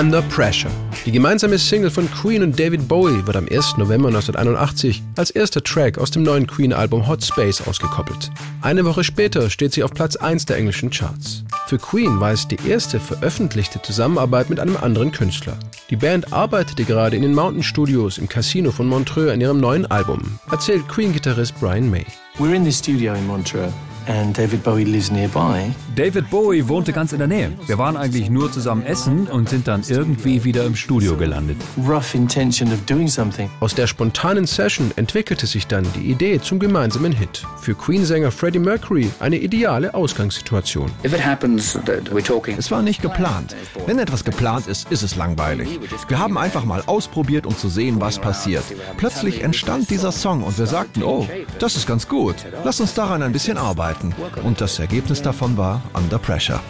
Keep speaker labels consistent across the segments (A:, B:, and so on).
A: Under Pressure. Die gemeinsame Single von Queen und David Bowie wird am 1. November 1981 als erster Track aus dem neuen Queen-Album Hot Space ausgekoppelt. Eine Woche später steht sie auf Platz 1 der englischen Charts. Für Queen war es die erste veröffentlichte Zusammenarbeit mit einem anderen Künstler. Die Band arbeitete gerade in den Mountain Studios im Casino von Montreux an ihrem neuen Album, erzählt Queen-Gitarrist Brian May.
B: We're in the studio in Montreux. And David Bowie lives nearby.
C: David Bowie wohnte ganz in der Nähe. Wir waren eigentlich nur zusammen essen und sind dann irgendwie wieder im Studio gelandet.
B: Rough intention of doing something.
A: Aus der spontanen Session entwickelte sich dann die Idee zum gemeinsamen Hit. Für Queen-Sänger Freddie Mercury eine ideale Ausgangssituation.
D: Es war nicht geplant. Wenn etwas geplant ist, ist es langweilig. Wir haben einfach mal ausprobiert, um zu sehen, was passiert. Plötzlich entstand dieser Song und wir sagten, oh, das ist ganz gut. Lass uns daran ein bisschen arbeiten arbeiten. Und das Ergebnis davon war Under Pressure.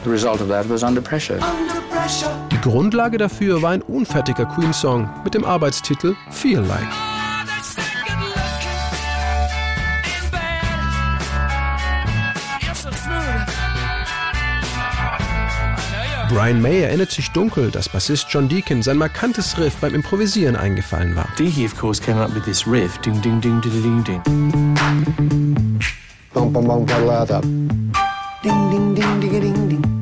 A: Die Grundlage dafür war ein unfertiger Queen-Song mit dem Arbeitstitel Feel Like. Brian May erinnert sich dunkel, dass Bassist John Deacon sein markantes Riff beim Improvisieren eingefallen war.
B: Deaky, of course, came up with this riff. Ding, ding, ding, ding, ding, ding.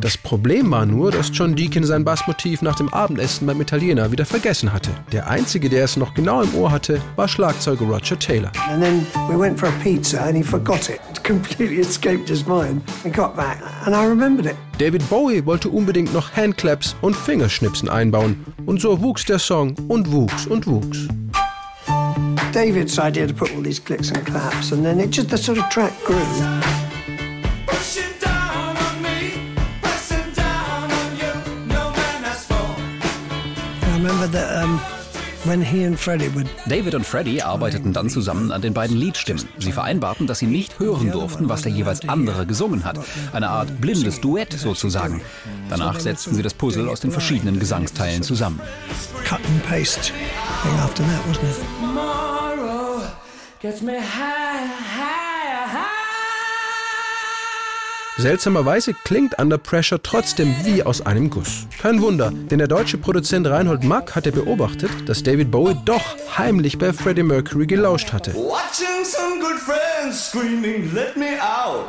A: Das Problem war nur, dass John Deacon sein Bassmotiv nach dem Abendessen beim Italiener wieder vergessen hatte. Der einzige, der es noch genau im Ohr hatte, war Schlagzeuger Roger Taylor. And then we went for a pizza and he forgot it. It completely escaped his mind. We got back and I remembered it. David Bowie wollte unbedingt noch Handclaps und Fingerschnipsen einbauen und so wuchs der Song und wuchs und wuchs. David's idea to put all these clicks and claps, and then it just the sort of track grew.
C: David und Freddie arbeiteten dann zusammen an den beiden Liedstimmen. Sie vereinbarten, dass sie nicht hören durften, was der jeweils andere gesungen hat. Eine Art blindes Duett sozusagen. Danach setzten sie das Puzzle aus den verschiedenen Gesangsteilen zusammen. Cut and paste thing after that, wasn't it? Gets me higher,
A: higher, higher. Seltsamerweise klingt Under Pressure trotzdem wie aus einem Guss. Kein Wunder, denn der deutsche Produzent Reinhold Mack hatte beobachtet, dass David Bowie doch heimlich bei Freddie Mercury gelauscht hatte. Watching some good friends screaming, let me out.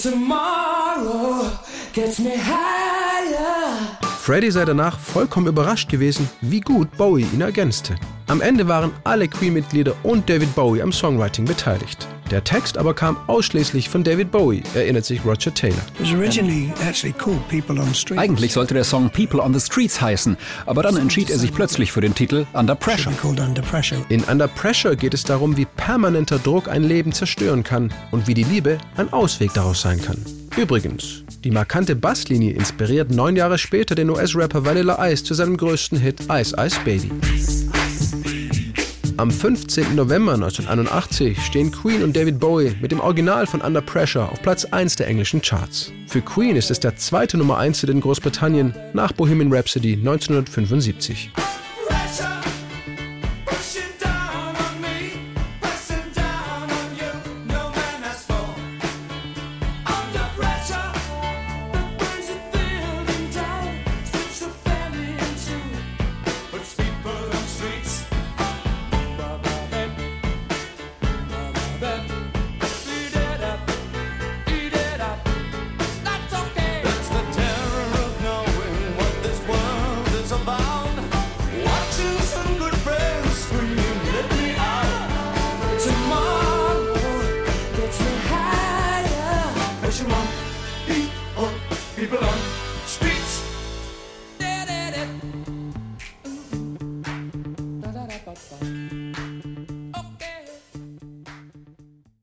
A: tomorrow gets me higher. Freddie sei danach vollkommen überrascht gewesen, wie gut Bowie ihn ergänzte. Am Ende waren alle Queen-Mitglieder und David Bowie am Songwriting beteiligt. Der Text aber kam ausschließlich von David Bowie, erinnert sich Roger Taylor.
C: Eigentlich sollte der Song People on the Streets heißen, aber dann entschied er sich plötzlich für den Titel Under Pressure.
A: In Under Pressure geht es darum, wie permanenter Druck ein Leben zerstören kann und wie die Liebe ein Ausweg daraus sein kann. Übrigens, die markante Basslinie inspiriert neun Jahre später den US-Rapper Vanilla Ice zu seinem größten Hit Ice Ice Baby. Am 15. November 1981 stehen Queen und David Bowie mit dem Original von Under Pressure auf Platz 1 der englischen Charts. Für Queen ist es der zweite Nummer 1 in Großbritannien nach Bohemian Rhapsody 1975.